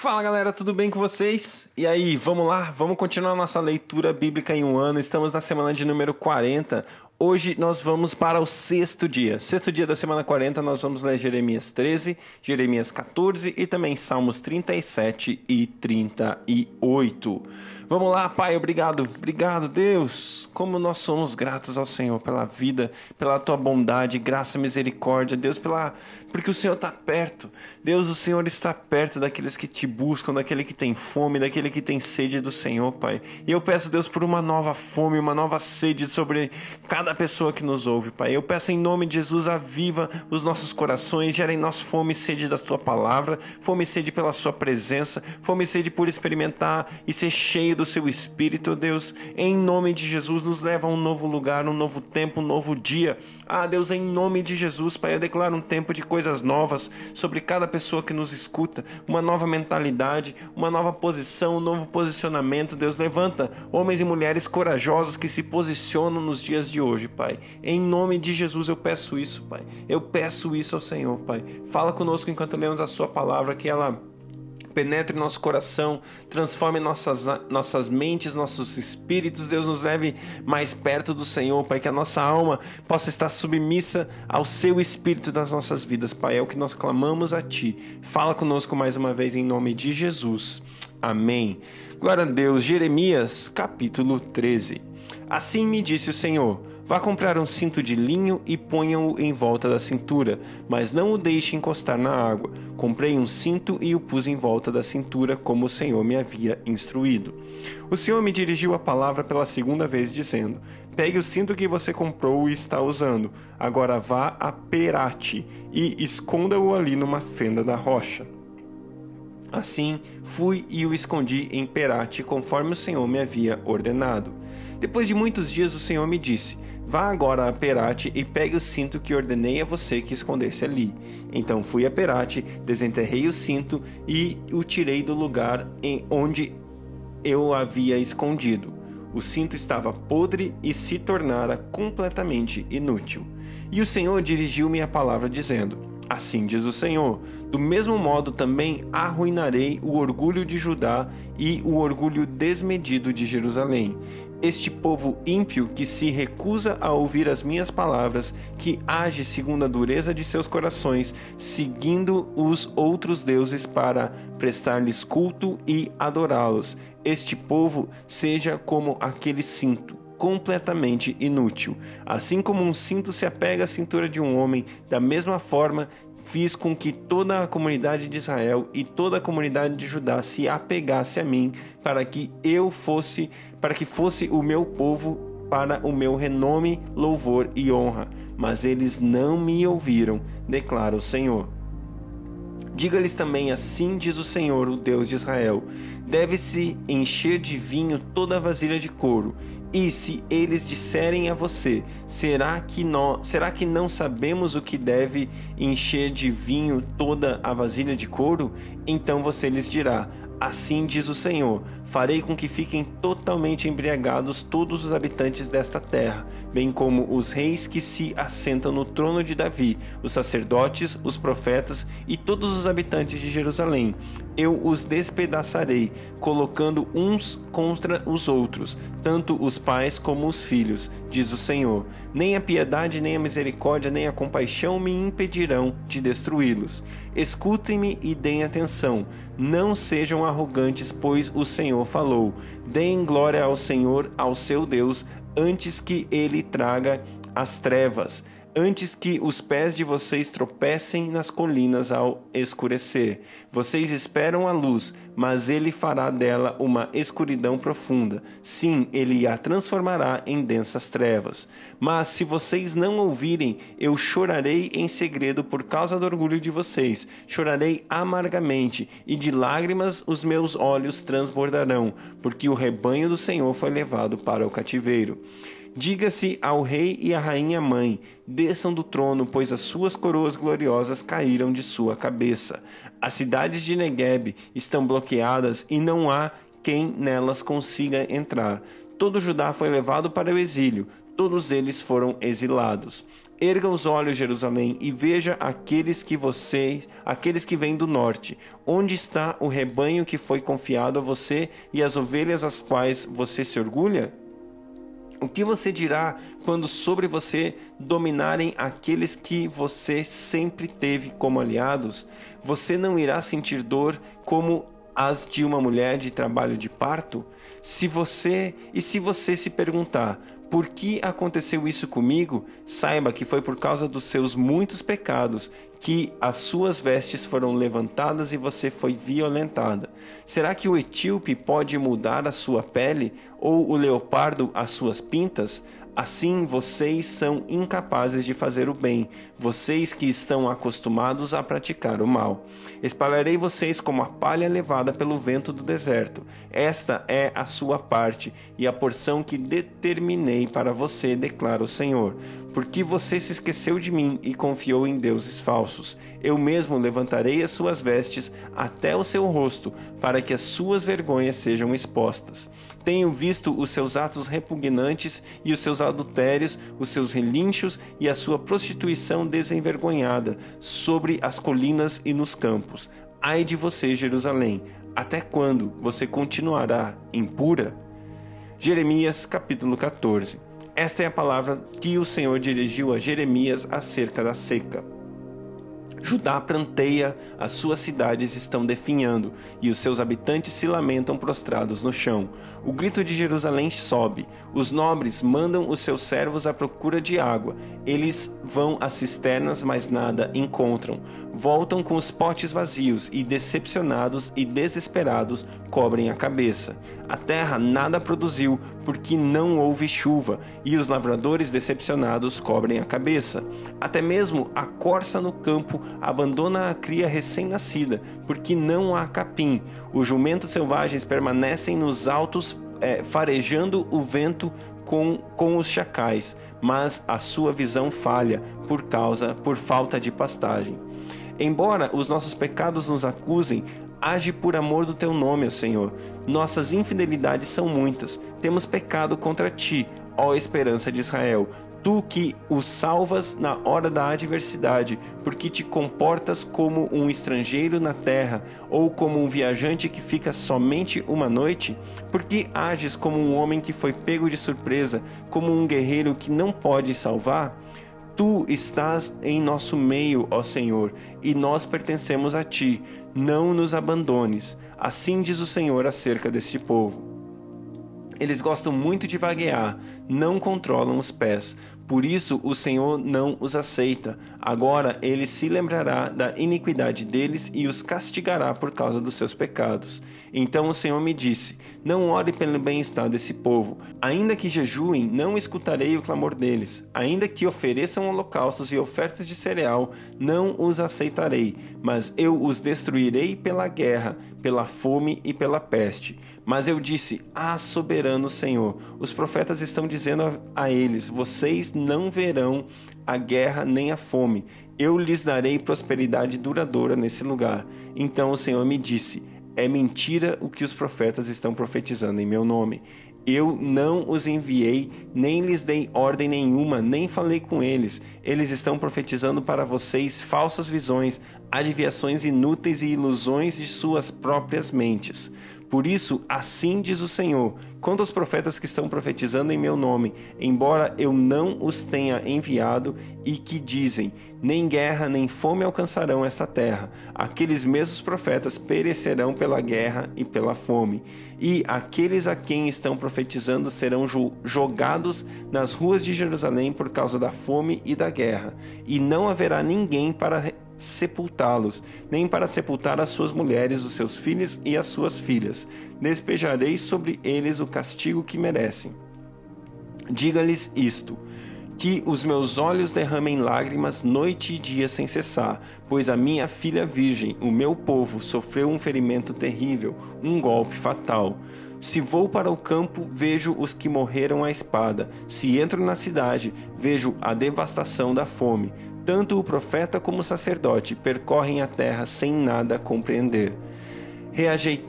Fala galera, tudo bem com vocês? E aí, vamos lá? Vamos continuar nossa leitura bíblica em um ano. Estamos na semana de número 40. Hoje nós vamos para o sexto dia. Sexto dia da semana 40, nós vamos ler Jeremias 13, Jeremias 14 e também Salmos 37 e 38. Vamos lá, Pai, obrigado, obrigado, Deus. Como nós somos gratos ao Senhor pela vida, pela tua bondade, graça, misericórdia, Deus, pela porque o Senhor está perto. Deus, o Senhor está perto daqueles que te buscam, daquele que tem fome, daquele que tem sede do Senhor, Pai. E eu peço, Deus, por uma nova fome, uma nova sede sobre cada pessoa que nos ouve, Pai. Eu peço em nome de Jesus, aviva os nossos corações, gera em nós fome e sede da tua palavra, fome e sede pela sua presença, fome e sede por experimentar e ser cheio do seu espírito, Deus. Em nome de Jesus, nos leva a um novo lugar, um novo tempo, um novo dia. Ah, Deus, em nome de Jesus, Pai, eu declaro um tempo de coisas novas sobre cada pessoa que nos escuta, uma nova mentalidade, uma nova posição, um novo posicionamento. Deus, levanta homens e mulheres corajosos que se posicionam nos dias de hoje, Pai. Em nome de Jesus eu peço isso, Pai. Eu peço isso ao Senhor, Pai. Fala conosco enquanto lemos a Sua palavra, que ela penetre nosso coração, transforme nossas, nossas mentes, nossos espíritos. Deus nos leve mais perto do Senhor, Pai, que a nossa alma possa estar submissa ao Seu Espírito das nossas vidas, Pai. É o que nós clamamos a Ti. Fala conosco mais uma vez em nome de Jesus. Amém. Glória a Deus. Jeremias, capítulo 13. Assim me disse o Senhor Vá comprar um cinto de linho e ponha-o em volta da cintura, mas não o deixe encostar na água. Comprei um cinto e o pus em volta da cintura, como o Senhor me havia instruído. O Senhor me dirigiu a palavra pela segunda vez, dizendo: Pegue o cinto que você comprou e está usando. Agora vá a Perate e esconda-o ali numa fenda da rocha. Assim fui e o escondi em Perate, conforme o Senhor me havia ordenado. Depois de muitos dias, o Senhor me disse: Vá agora a Perate e pegue o cinto que ordenei a você que escondesse ali. Então fui a Perate, desenterrei o cinto e o tirei do lugar em onde eu havia escondido. O cinto estava podre e se tornara completamente inútil. E o Senhor dirigiu-me a palavra dizendo: Assim diz o Senhor: Do mesmo modo também arruinarei o orgulho de Judá e o orgulho desmedido de Jerusalém este povo ímpio que se recusa a ouvir as minhas palavras, que age segundo a dureza de seus corações, seguindo os outros deuses para prestar-lhes culto e adorá-los. Este povo seja como aquele cinto completamente inútil. Assim como um cinto se apega à cintura de um homem, da mesma forma fiz com que toda a comunidade de Israel e toda a comunidade de Judá se apegasse a mim, para que eu fosse, para que fosse o meu povo para o meu renome, louvor e honra. Mas eles não me ouviram, declara o Senhor. Diga-lhes também assim diz o Senhor, o Deus de Israel: Deve-se encher de vinho toda a vasilha de couro, e se eles disserem a você: será que, nós, será que não sabemos o que deve encher de vinho toda a vasilha de couro? Então você lhes dirá: Assim diz o Senhor: farei com que fiquem totalmente embriagados todos os habitantes desta terra, bem como os reis que se assentam no trono de Davi, os sacerdotes, os profetas e todos os habitantes de Jerusalém. Eu os despedaçarei, colocando uns contra os outros, tanto os pais como os filhos, diz o Senhor. Nem a piedade, nem a misericórdia, nem a compaixão me impedirão de destruí-los. Escutem-me e deem atenção. Não sejam arrogantes, pois o Senhor falou. Deem glória ao Senhor, ao seu Deus, antes que ele traga as trevas antes que os pés de vocês tropecem nas colinas ao escurecer. Vocês esperam a luz, mas ele fará dela uma escuridão profunda. Sim, ele a transformará em densas trevas. Mas se vocês não ouvirem, eu chorarei em segredo por causa do orgulho de vocês. Chorarei amargamente, e de lágrimas os meus olhos transbordarão, porque o rebanho do Senhor foi levado para o cativeiro. Diga-se ao rei e à rainha mãe: desçam do trono, pois as suas coroas gloriosas caíram de sua cabeça. As cidades de Negueb estão bloqueadas e não há quem nelas consiga entrar. Todo Judá foi levado para o exílio, todos eles foram exilados. Erga os olhos, Jerusalém, e veja aqueles que vocês, aqueles que vêm do norte. Onde está o rebanho que foi confiado a você e as ovelhas às quais você se orgulha? O que você dirá quando sobre você dominarem aqueles que você sempre teve como aliados? Você não irá sentir dor como as de uma mulher de trabalho de parto? Se você e se você se perguntar por que aconteceu isso comigo? Saiba que foi por causa dos seus muitos pecados que as suas vestes foram levantadas e você foi violentada. Será que o etíope pode mudar a sua pele ou o leopardo as suas pintas? Assim vocês são incapazes de fazer o bem, vocês que estão acostumados a praticar o mal. Espalharei vocês como a palha levada pelo vento do deserto. Esta é a sua parte e a porção que determinei para você, declara o Senhor. Porque você se esqueceu de mim e confiou em deuses falsos. Eu mesmo levantarei as suas vestes até o seu rosto, para que as suas vergonhas sejam expostas. Tenho visto os seus atos repugnantes e os seus adultérios, os seus relinchos e a sua prostituição desenvergonhada sobre as colinas e nos campos. Ai de você, Jerusalém! Até quando você continuará impura? Jeremias capítulo 14. Esta é a palavra que o Senhor dirigiu a Jeremias acerca da seca. Judá pranteia, as suas cidades estão definhando, e os seus habitantes se lamentam prostrados no chão. O grito de Jerusalém sobe. Os nobres mandam os seus servos à procura de água. Eles vão às cisternas, mas nada encontram. Voltam com os potes vazios e, decepcionados e desesperados, cobrem a cabeça. A terra nada produziu, porque não houve chuva, e os lavradores decepcionados cobrem a cabeça. Até mesmo a corça no campo abandona a cria recém-nascida, porque não há capim. Os jumentos selvagens permanecem nos altos, é, farejando o vento com, com os chacais, mas a sua visão falha por causa, por falta de pastagem. Embora os nossos pecados nos acusem, age por amor do teu nome, ó Senhor. Nossas infidelidades são muitas. Temos pecado contra ti, ó esperança de Israel tu que o salvas na hora da adversidade, porque te comportas como um estrangeiro na terra ou como um viajante que fica somente uma noite? Porque ages como um homem que foi pego de surpresa, como um guerreiro que não pode salvar? Tu estás em nosso meio, ó Senhor, e nós pertencemos a ti. Não nos abandones. Assim diz o Senhor acerca deste povo. Eles gostam muito de vaguear, não controlam os pés. Por isso o Senhor não os aceita. Agora ele se lembrará da iniquidade deles e os castigará por causa dos seus pecados. Então o Senhor me disse: Não ore pelo bem-estar desse povo. Ainda que jejuem, não escutarei o clamor deles. Ainda que ofereçam holocaustos e ofertas de cereal, não os aceitarei. Mas eu os destruirei pela guerra, pela fome e pela peste. Mas eu disse: Ah, soberano Senhor, os profetas estão dizendo a eles: Vocês não verão a guerra nem a fome. Eu lhes darei prosperidade duradoura nesse lugar. Então o Senhor me disse: É mentira o que os profetas estão profetizando em meu nome. Eu não os enviei, nem lhes dei ordem nenhuma, nem falei com eles. Eles estão profetizando para vocês falsas visões, adivinhações inúteis e ilusões de suas próprias mentes. Por isso, assim diz o Senhor: quanto aos profetas que estão profetizando em meu nome, embora eu não os tenha enviado, e que dizem: nem guerra nem fome alcançarão esta terra, aqueles mesmos profetas perecerão pela guerra e pela fome, e aqueles a quem estão profetizando serão jogados nas ruas de Jerusalém por causa da fome e da guerra, e não haverá ninguém para sepultá-los, nem para sepultar as suas mulheres, os seus filhos e as suas filhas. Despejarei sobre eles o castigo que merecem. Diga-lhes isto: que os meus olhos derramem lágrimas noite e dia sem cessar, pois a minha filha virgem, o meu povo, sofreu um ferimento terrível, um golpe fatal. Se vou para o campo, vejo os que morreram à espada. Se entro na cidade, vejo a devastação da fome. Tanto o profeta como o sacerdote percorrem a terra sem nada compreender.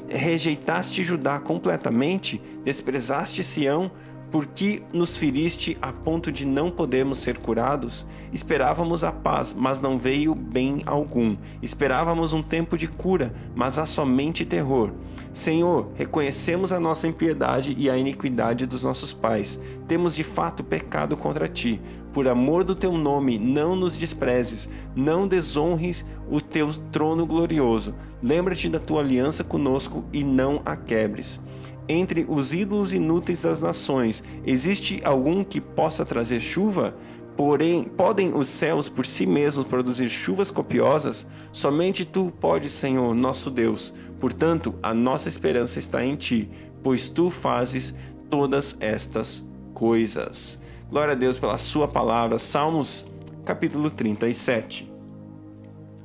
Rejeitaste Judá completamente? Desprezaste Sião? Por que nos feriste a ponto de não podermos ser curados? Esperávamos a paz, mas não veio bem algum. Esperávamos um tempo de cura, mas há somente terror. Senhor, reconhecemos a nossa impiedade e a iniquidade dos nossos pais. Temos de fato pecado contra ti. Por amor do teu nome, não nos desprezes, não desonres o teu trono glorioso. Lembra-te da tua aliança conosco e não a quebres. Entre os ídolos inúteis das nações, existe algum que possa trazer chuva? Porém, podem os céus por si mesmos produzir chuvas copiosas? Somente tu podes, Senhor, nosso Deus. Portanto, a nossa esperança está em ti, pois tu fazes todas estas coisas. Glória a Deus pela sua palavra. Salmos, capítulo 37.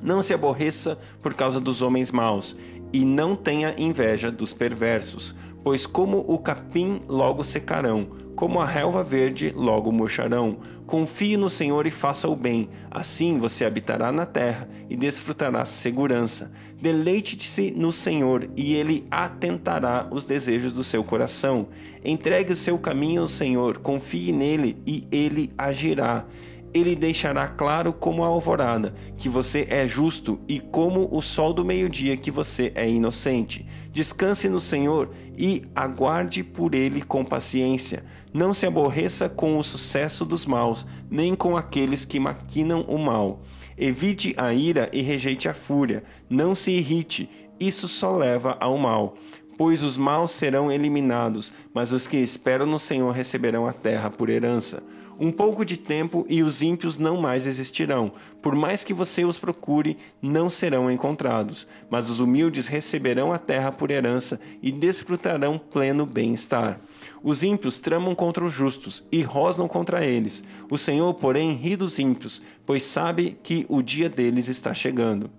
Não se aborreça por causa dos homens maus, e não tenha inveja dos perversos, pois como o capim logo secarão como a relva verde, logo murcharão. Confie no Senhor e faça o bem, assim você habitará na terra e desfrutará segurança. Deleite-se no Senhor e ele atentará os desejos do seu coração. Entregue o seu caminho ao Senhor, confie nele e ele agirá ele deixará claro como a alvorada que você é justo e como o sol do meio-dia que você é inocente. Descanse no Senhor e aguarde por ele com paciência. Não se aborreça com o sucesso dos maus, nem com aqueles que maquinam o mal. Evite a ira e rejeite a fúria. Não se irrite, isso só leva ao mal pois os maus serão eliminados, mas os que esperam no Senhor receberão a terra por herança. Um pouco de tempo e os ímpios não mais existirão. Por mais que você os procure, não serão encontrados. Mas os humildes receberão a terra por herança e desfrutarão pleno bem-estar. Os ímpios tramam contra os justos e rosnam contra eles. O Senhor, porém, ri dos ímpios, pois sabe que o dia deles está chegando.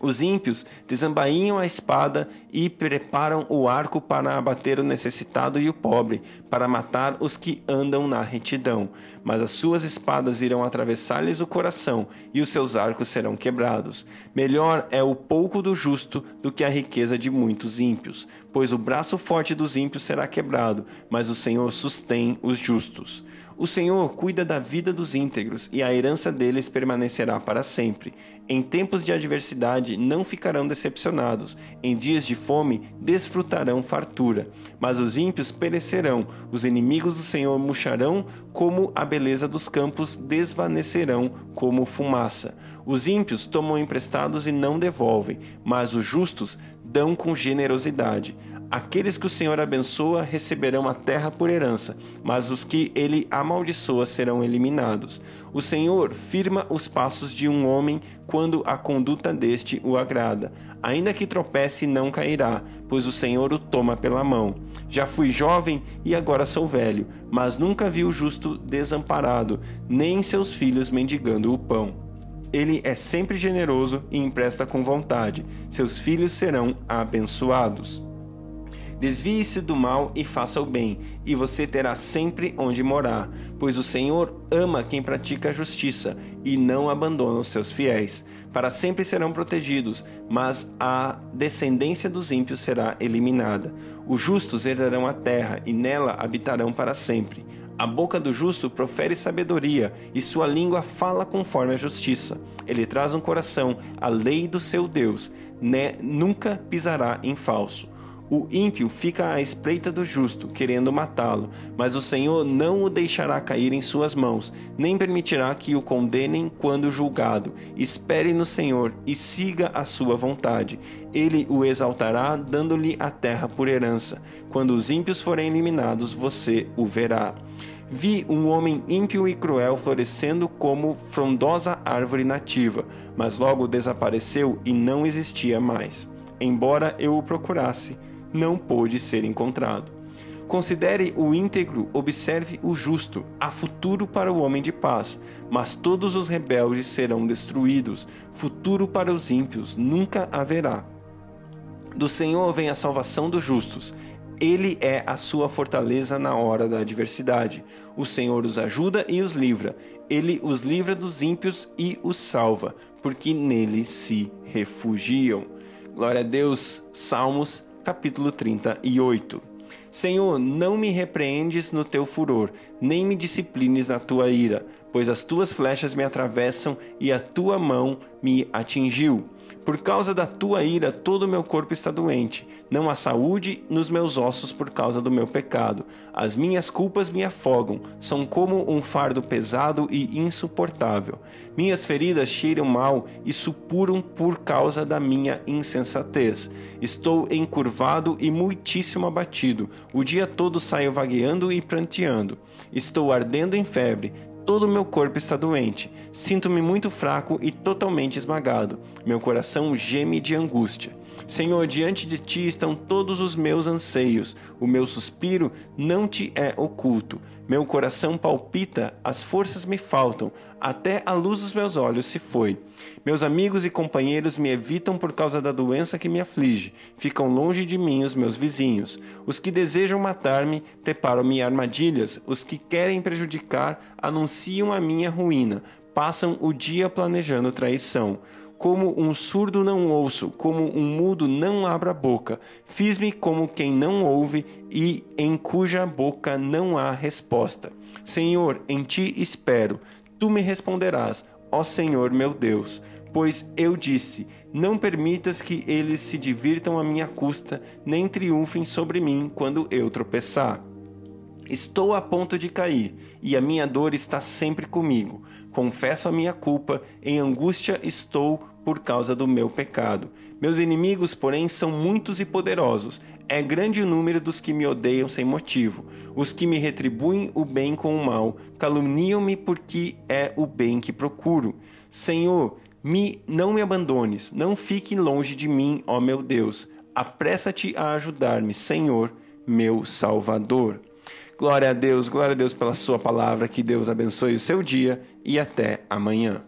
Os ímpios desembainham a espada e preparam o arco para abater o necessitado e o pobre, para matar os que andam na retidão. Mas as suas espadas irão atravessar-lhes o coração e os seus arcos serão quebrados. Melhor é o pouco do justo do que a riqueza de muitos ímpios, pois o braço forte dos ímpios será quebrado, mas o Senhor sustém os justos. O Senhor cuida da vida dos íntegros e a herança deles permanecerá para sempre. Em tempos de adversidade não ficarão decepcionados, em dias de fome desfrutarão fartura. Mas os ímpios perecerão, os inimigos do Senhor murcharão como a beleza dos campos desvanecerão como fumaça. Os ímpios tomam emprestados e não devolvem, mas os justos dão com generosidade. Aqueles que o Senhor abençoa receberão a terra por herança, mas os que ele amaldiçoa serão eliminados. O Senhor firma os passos de um homem quando a conduta deste o agrada. Ainda que tropece, não cairá, pois o Senhor o toma pela mão. Já fui jovem e agora sou velho, mas nunca vi o justo desamparado, nem seus filhos mendigando o pão. Ele é sempre generoso e empresta com vontade. Seus filhos serão abençoados. Desvie-se do mal e faça o bem, e você terá sempre onde morar, pois o Senhor ama quem pratica a justiça e não abandona os seus fiéis. Para sempre serão protegidos, mas a descendência dos ímpios será eliminada. Os justos herdarão a terra e nela habitarão para sempre. A boca do justo profere sabedoria, e sua língua fala conforme a justiça. Ele traz no coração a lei do seu Deus, né? nunca pisará em falso. O ímpio fica à espreita do justo, querendo matá-lo, mas o Senhor não o deixará cair em suas mãos, nem permitirá que o condenem quando julgado. Espere no Senhor e siga a sua vontade. Ele o exaltará, dando-lhe a terra por herança. Quando os ímpios forem eliminados, você o verá. Vi um homem ímpio e cruel florescendo como frondosa árvore nativa, mas logo desapareceu e não existia mais. Embora eu o procurasse, não pôde ser encontrado. Considere o íntegro, observe o justo. Há futuro para o homem de paz, mas todos os rebeldes serão destruídos. Futuro para os ímpios nunca haverá. Do Senhor vem a salvação dos justos. Ele é a sua fortaleza na hora da adversidade. O Senhor os ajuda e os livra. Ele os livra dos ímpios e os salva, porque nele se refugiam. Glória a Deus. Salmos capítulo 38. Senhor, não me repreendes no teu furor, nem me disciplines na tua ira, pois as tuas flechas me atravessam e a tua mão me atingiu. Por causa da tua ira, todo o meu corpo está doente. Não há saúde nos meus ossos por causa do meu pecado. As minhas culpas me afogam, são como um fardo pesado e insuportável. Minhas feridas cheiram mal e supuram por causa da minha insensatez. Estou encurvado e muitíssimo abatido. O dia todo saio vagueando e pranteando. Estou ardendo em febre Todo o meu corpo está doente. Sinto-me muito fraco e totalmente esmagado. Meu coração geme de angústia. Senhor, diante de ti estão todos os meus anseios. O meu suspiro não te é oculto. Meu coração palpita, as forças me faltam, até a luz dos meus olhos se foi. Meus amigos e companheiros me evitam por causa da doença que me aflige. Ficam longe de mim os meus vizinhos. Os que desejam matar-me preparam-me armadilhas. Os que querem prejudicar anunciam a minha ruína. Passam o dia planejando traição. Como um surdo não ouço, como um mudo não abra a boca. Fiz-me como quem não ouve e em cuja boca não há resposta. Senhor, em ti espero. Tu me responderás, ó Senhor meu Deus. Pois eu disse: Não permitas que eles se divirtam à minha custa, nem triunfem sobre mim quando eu tropeçar. Estou a ponto de cair, e a minha dor está sempre comigo. Confesso a minha culpa, em angústia estou por causa do meu pecado. Meus inimigos, porém, são muitos e poderosos. É grande o número dos que me odeiam sem motivo. Os que me retribuem o bem com o mal, caluniam-me porque é o bem que procuro. Senhor, me não me abandones, não fique longe de mim, ó meu Deus. Apressa-te a ajudar-me, Senhor, meu Salvador. Glória a Deus, glória a Deus pela Sua palavra. Que Deus abençoe o seu dia e até amanhã.